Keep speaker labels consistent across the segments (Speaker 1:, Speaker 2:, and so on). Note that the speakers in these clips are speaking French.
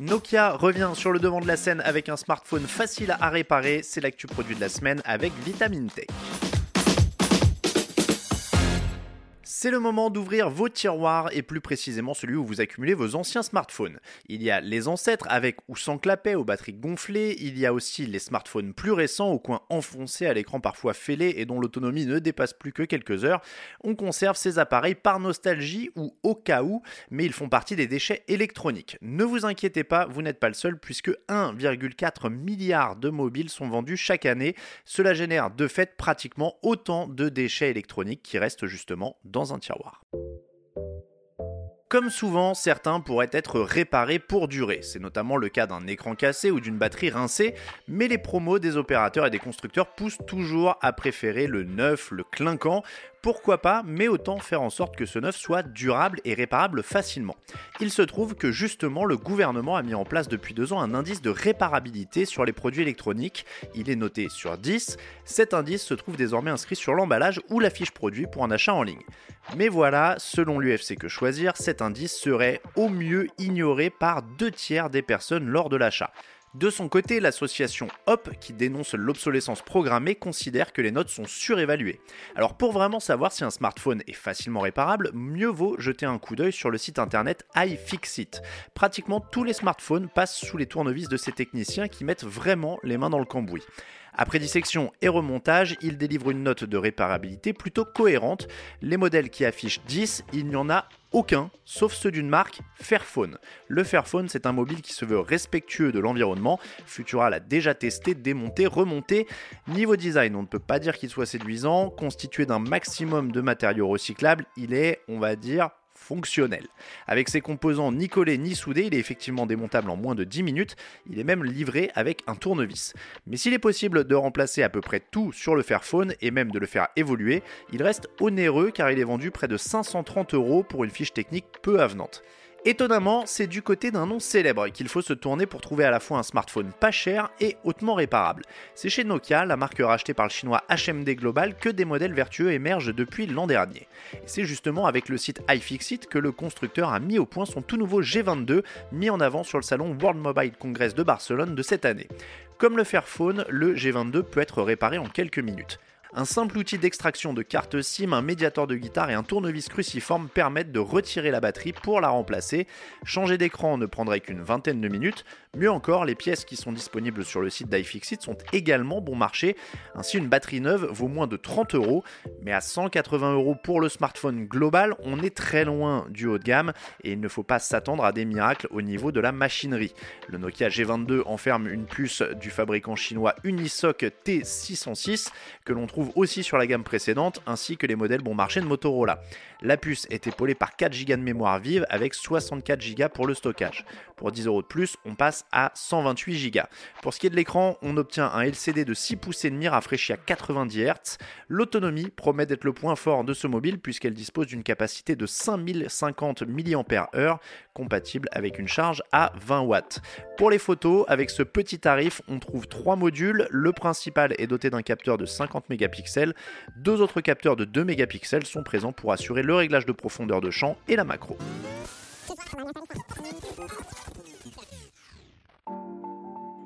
Speaker 1: Nokia revient sur le devant de la scène avec un smartphone facile à réparer. C'est l'actu produit de la semaine avec Vitamine Tech. C'est le moment d'ouvrir vos tiroirs et plus précisément celui où vous accumulez vos anciens smartphones. Il y a les ancêtres avec ou sans clapet aux batteries gonflées, il y a aussi les smartphones plus récents au coin enfoncé à l'écran parfois fêlé et dont l'autonomie ne dépasse plus que quelques heures. On conserve ces appareils par nostalgie ou au cas où, mais ils font partie des déchets électroniques. Ne vous inquiétez pas, vous n'êtes pas le seul puisque 1,4 milliard de mobiles sont vendus chaque année. Cela génère de fait pratiquement autant de déchets électroniques qui restent justement dans tiroir. Comme souvent, certains pourraient être réparés pour durer. C'est notamment le cas d'un écran cassé ou d'une batterie rincée, mais les promos des opérateurs et des constructeurs poussent toujours à préférer le neuf, le clinquant, pourquoi pas, mais autant faire en sorte que ce neuf soit durable et réparable facilement. Il se trouve que justement le gouvernement a mis en place depuis deux ans un indice de réparabilité sur les produits électroniques. Il est noté sur 10. Cet indice se trouve désormais inscrit sur l'emballage ou la fiche produit pour un achat en ligne. Mais voilà, selon l'UFC Que Choisir, cet indice serait au mieux ignoré par deux tiers des personnes lors de l'achat. De son côté, l'association HOP, qui dénonce l'obsolescence programmée, considère que les notes sont surévaluées. Alors pour vraiment savoir si un smartphone est facilement réparable, mieux vaut jeter un coup d'œil sur le site internet iFixit. Pratiquement tous les smartphones passent sous les tournevis de ces techniciens qui mettent vraiment les mains dans le cambouis. Après dissection et remontage, il délivre une note de réparabilité plutôt cohérente. Les modèles qui affichent 10, il n'y en a aucun, sauf ceux d'une marque Fairphone. Le Fairphone, c'est un mobile qui se veut respectueux de l'environnement. Futura l'a déjà testé, démonté, remonté. Niveau design, on ne peut pas dire qu'il soit séduisant. Constitué d'un maximum de matériaux recyclables, il est, on va dire, fonctionnel. Avec ses composants ni collés ni soudés, il est effectivement démontable en moins de 10 minutes, il est même livré avec un tournevis. Mais s'il est possible de remplacer à peu près tout sur le Fairphone et même de le faire évoluer, il reste onéreux car il est vendu près de 530 euros pour une fiche technique peu avenante. Étonnamment, c'est du côté d'un nom célèbre qu'il faut se tourner pour trouver à la fois un smartphone pas cher et hautement réparable. C'est chez Nokia, la marque rachetée par le chinois HMD Global, que des modèles vertueux émergent depuis l'an dernier. c'est justement avec le site iFixit que le constructeur a mis au point son tout nouveau G22, mis en avant sur le salon World Mobile Congress de Barcelone de cette année. Comme le Fairphone, le G22 peut être réparé en quelques minutes. Un simple outil d'extraction de carte SIM, un médiator de guitare et un tournevis cruciforme permettent de retirer la batterie pour la remplacer. Changer d'écran ne prendrait qu'une vingtaine de minutes. Mieux encore, les pièces qui sont disponibles sur le site d'iFixit sont également bon marché. Ainsi, une batterie neuve vaut moins de 30 euros, mais à 180 euros pour le smartphone global, on est très loin du haut de gamme et il ne faut pas s'attendre à des miracles au niveau de la machinerie. Le Nokia G22 enferme une puce du fabricant chinois Unisoc T606 que l'on trouve aussi sur la gamme précédente, ainsi que les modèles bon marché de Motorola. La puce est épaulée par 4 Go de mémoire vive avec 64 Go pour le stockage. Pour 10 euros de plus, on passe à 128 Go. Pour ce qui est de l'écran, on obtient un LCD de 6 pouces et demi rafraîchi à 90 Hz. L'autonomie promet d'être le point fort de ce mobile puisqu'elle dispose d'une capacité de 5050 mAh compatible avec une charge à 20 watts. Pour les photos, avec ce petit tarif, on trouve trois modules. Le principal est doté d'un capteur de 50 mégapixels. Deux autres capteurs de 2 mégapixels sont présents pour assurer le réglage de profondeur de champ et la macro.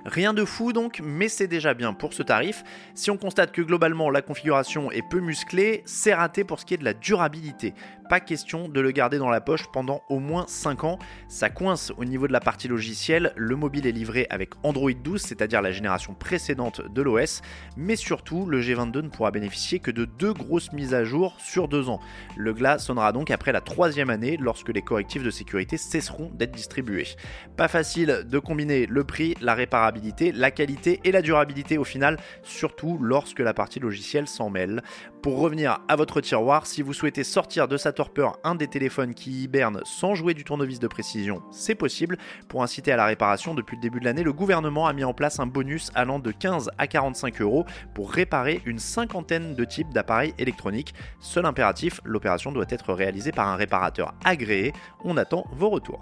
Speaker 1: Rien de fou donc, mais c'est déjà bien pour ce tarif. Si on constate que globalement la configuration est peu musclée, c'est raté pour ce qui est de la durabilité. Pas question de le garder dans la poche pendant au moins 5 ans. Ça coince au niveau de la partie logicielle. Le mobile est livré avec Android 12, c'est-à-dire la génération précédente de l'OS. Mais surtout, le G22 ne pourra bénéficier que de deux grosses mises à jour sur 2 ans. Le glas sonnera donc après la troisième année lorsque les correctifs de sécurité cesseront d'être distribués. Pas facile de combiner le prix, la la qualité et la durabilité au final, surtout lorsque la partie logicielle s'en mêle. Pour revenir à votre tiroir, si vous souhaitez sortir de sa torpeur un des téléphones qui hibernent sans jouer du tournevis de précision, c'est possible. Pour inciter à la réparation, depuis le début de l'année, le gouvernement a mis en place un bonus allant de 15 à 45 euros pour réparer une cinquantaine de types d'appareils électroniques. Seul impératif, l'opération doit être réalisée par un réparateur agréé. On attend vos retours.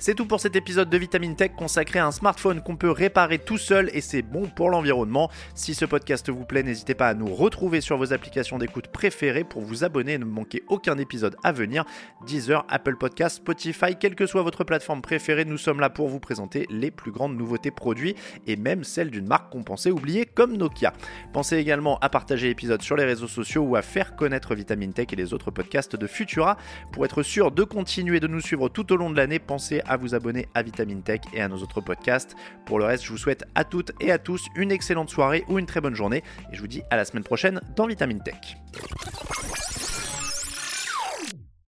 Speaker 1: C'est tout pour cet épisode de Vitamine Tech consacré à un smartphone qu'on peut réparer tout seul et c'est bon pour l'environnement. Si ce podcast vous plaît, n'hésitez pas à nous retrouver sur vos applications d'écoute préférées pour vous abonner et ne manquer aucun épisode à venir. Deezer, Apple Podcast, Spotify, quelle que soit votre plateforme préférée, nous sommes là pour vous présenter les plus grandes nouveautés produits et même celles d'une marque qu'on pensait oublier comme Nokia. Pensez également à partager l'épisode sur les réseaux sociaux ou à faire connaître Vitamine Tech et les autres podcasts de Futura. Pour être sûr de continuer de nous suivre tout au long de l'année, pensez à vous abonner à Vitamine Tech et à nos autres podcasts. Pour le reste, je vous souhaite à toutes et à tous une excellente soirée ou une très bonne journée et je vous dis à la semaine prochaine dans Vitamine Tech.